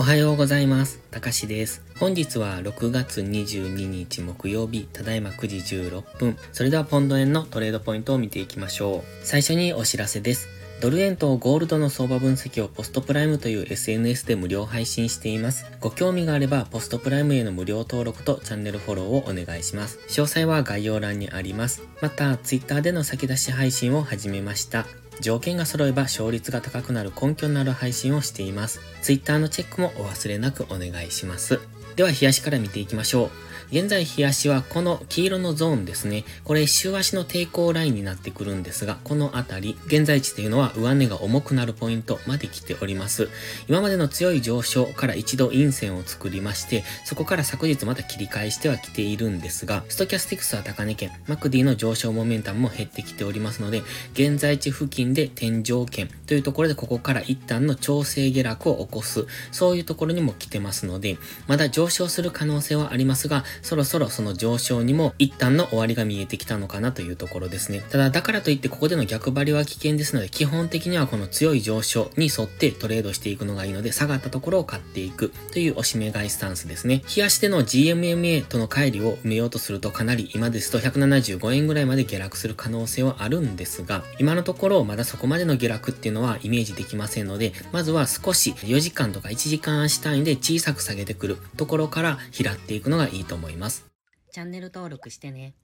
おはようございます。たかしです。本日は6月22日木曜日、ただいま9時16分。それではポンド円のトレードポイントを見ていきましょう。最初にお知らせです。ドル円とゴールドの相場分析をポストプライムという SNS で無料配信しています。ご興味があればポストプライムへの無料登録とチャンネルフォローをお願いします。詳細は概要欄にあります。また、Twitter での先出し配信を始めました。条件が揃えば勝率が高くなる根拠のある配信をしています。Twitter のチェックもお忘れなくお願いします。では、冷やしから見ていきましょう。現在、冷やしはこの黄色のゾーンですね。これ、週足の抵抗ラインになってくるんですが、このあたり、現在地というのは上値が重くなるポイントまで来ております。今までの強い上昇から一度陰線を作りまして、そこから昨日また切り返してはきているんですが、ストキャスティクスは高値圏、マクディの上昇モメンタムも減ってきておりますので、現在地付近で天井圏というところでここから一旦の調整下落を起こす、そういうところにも来てますので、まだ上昇する可能性はありますが、そろそろその上昇にも一旦の終わりが見えてきたのかなというところですね。ただ、だからといってここでの逆張りは危険ですので、基本的にはこの強い上昇に沿ってトレードしていくのがいいので、下がったところを買っていくというおしめ買いスタンスですね。冷やしての GMMA との乖離を埋めようとするとかなり今ですと175円ぐらいまで下落する可能性はあるんですが、今のところまだそこまでの下落っていうのはイメージできませんので、まずは少し4時間とか1時間足単位で小さく下げてくるところから拾っていくのがいいと思います。チャンネル登録してね。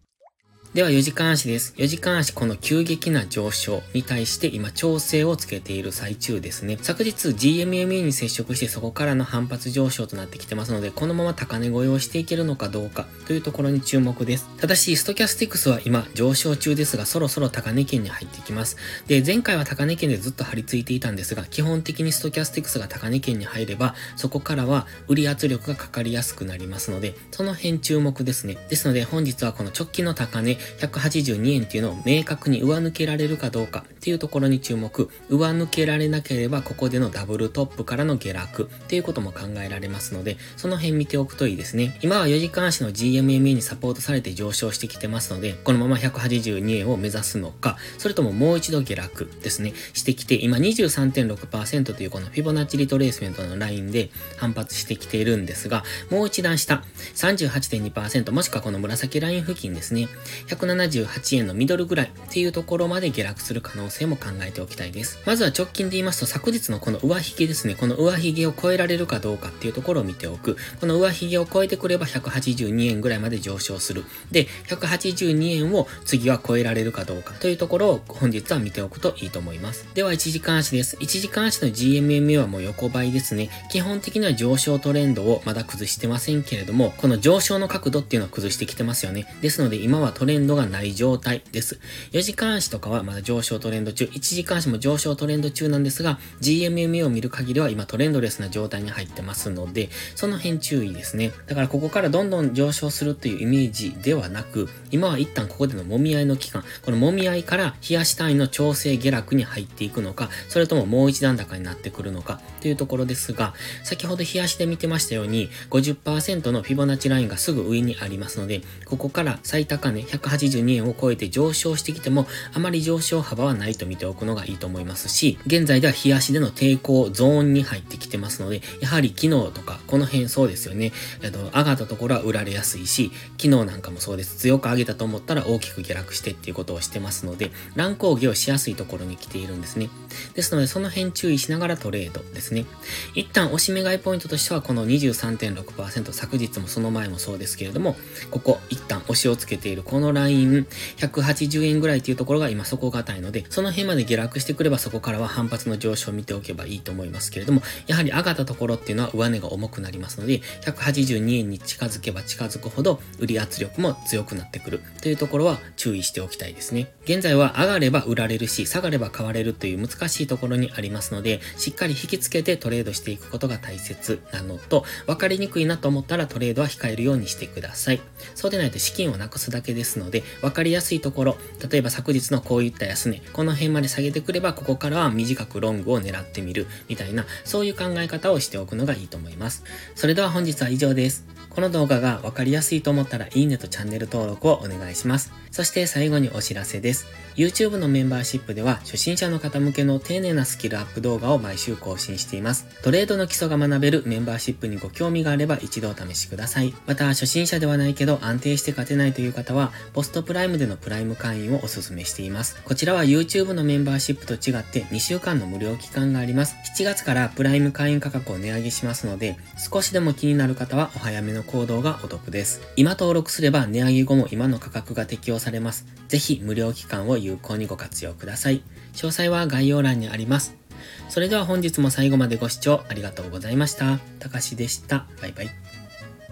では4時間足です。4時間足この急激な上昇に対して今調整をつけている最中ですね。昨日 GMMA に接触してそこからの反発上昇となってきてますので、このまま高値越えをしていけるのかどうかというところに注目です。ただし、ストキャスティクスは今上昇中ですが、そろそろ高値圏に入ってきます。で、前回は高値圏でずっと張り付いていたんですが、基本的にストキャスティクスが高値圏に入れば、そこからは売り圧力がかかりやすくなりますので、その辺注目ですね。ですので本日はこの直近の高値182円っていうのを明確に上抜けられるかどうかっていうところに注目。上抜けられなければここでのダブルトップからの下落っていうことも考えられますので、その辺見ておくといいですね。今は4時間足の GMMA にサポートされて上昇してきてますので、このまま182円を目指すのか、それとももう一度下落ですね、してきて、今23.6%というこのフィボナッチリトレースメントのラインで反発してきているんですが、もう一段下、38.2%もしくはこの紫ライン付近ですね、178円のミドルぐらいっていうところまで下落する可能性も考えておきたいです。まずは直近で言いますと昨日のこの上髭ですね、この上髭を超えられるかどうかっていうところを見ておく。この上髭を超えてくれば182円ぐらいまで上昇する。で、182円を次は超えられるかどうかというところを本日は見ておくといいと思います。では1時間足です。1時間足の GMMA はもう横ばいですね。基本的には上昇トレンドをまだ崩してませんけれども、この上昇の角度っていうのを崩してきてますよね。ですので今はトレンドレンドがない状態です。4時間足とかはまだ上昇トレンド中、1時間足も上昇トレンド中なんですが、GMMA を見る限りは今トレンドレスな状態に入ってますので、その辺注意ですね。だからここからどんどん上昇するというイメージではなく、今は一旦ここでの揉み合いの期間、この揉み合いから冷やし単位の調整下落に入っていくのか、それとももう一段高になってくるのかというところですが、先ほど冷やしで見てましたように、50%のフィボナッチラインがすぐ上にありますので、ここから最高値182円を超えて上昇してきても、あまり上昇幅はないと見ておくのがいいと思いますし、現在では冷やしでの抵抗ゾーンに入ってきてますので、やはり昨日とか、この辺そうですよね。えっと、上がったところは売られやすいし、昨日なんかもそうです。強く上げたと思ったら大きく下落してっていうことをしてますので、乱高下をしやすいところに来ているんですね。ですので、その辺注意しながらトレードですね。一旦押し目買いポイントとしては、この23.6%、昨日もその前もそうですけれども、ここ一旦押しをつけているこのライン、180円ぐらいというところが今底堅いので、その辺まで下落してくればそこからは反発の上昇を見ておけばいいと思いますけれども、やはり上がったところっていうのは上値が重くなりますので、182円に近づけば近づくほど、売り圧力も強くなってくるというところは注意しておきたいですね。現在は上がれば売られるし、下がれば買われるという難しいところにありますので、しっかり引きつけてトレードしていくことが大切なのと、分かりにくいなと思ったらトレードは控えるようにしてください。そうでないと資金をなくすだけですのでので、わかりやすいところ、例えば昨日のこういった安値、この辺まで下げてくれば、ここからは短くロングを狙ってみる、みたいな、そういう考え方をしておくのがいいと思います。それでは本日は以上です。この動画がわかりやすいと思ったらいいねとチャンネル登録をお願いします。そして最後にお知らせです。YouTube のメンバーシップでは初心者の方向けの丁寧なスキルアップ動画を毎週更新しています。トレードの基礎が学べるメンバーシップにご興味があれば一度お試しください。また初心者ではないけど安定して勝てないという方はポストプライムでのプライム会員をお勧めしています。こちらは YouTube のメンバーシップと違って2週間の無料期間があります。7月からプライム会員価格を値上げしますので少しでも気になる方はお早めの行動がお得です。今登録すれば値上げ後も今の価格が適用されます。ぜひ無料期間を有効にご活用ください。詳細は概要欄にあります。それでは本日も最後までご視聴ありがとうございました。たかしでした。バイバイ。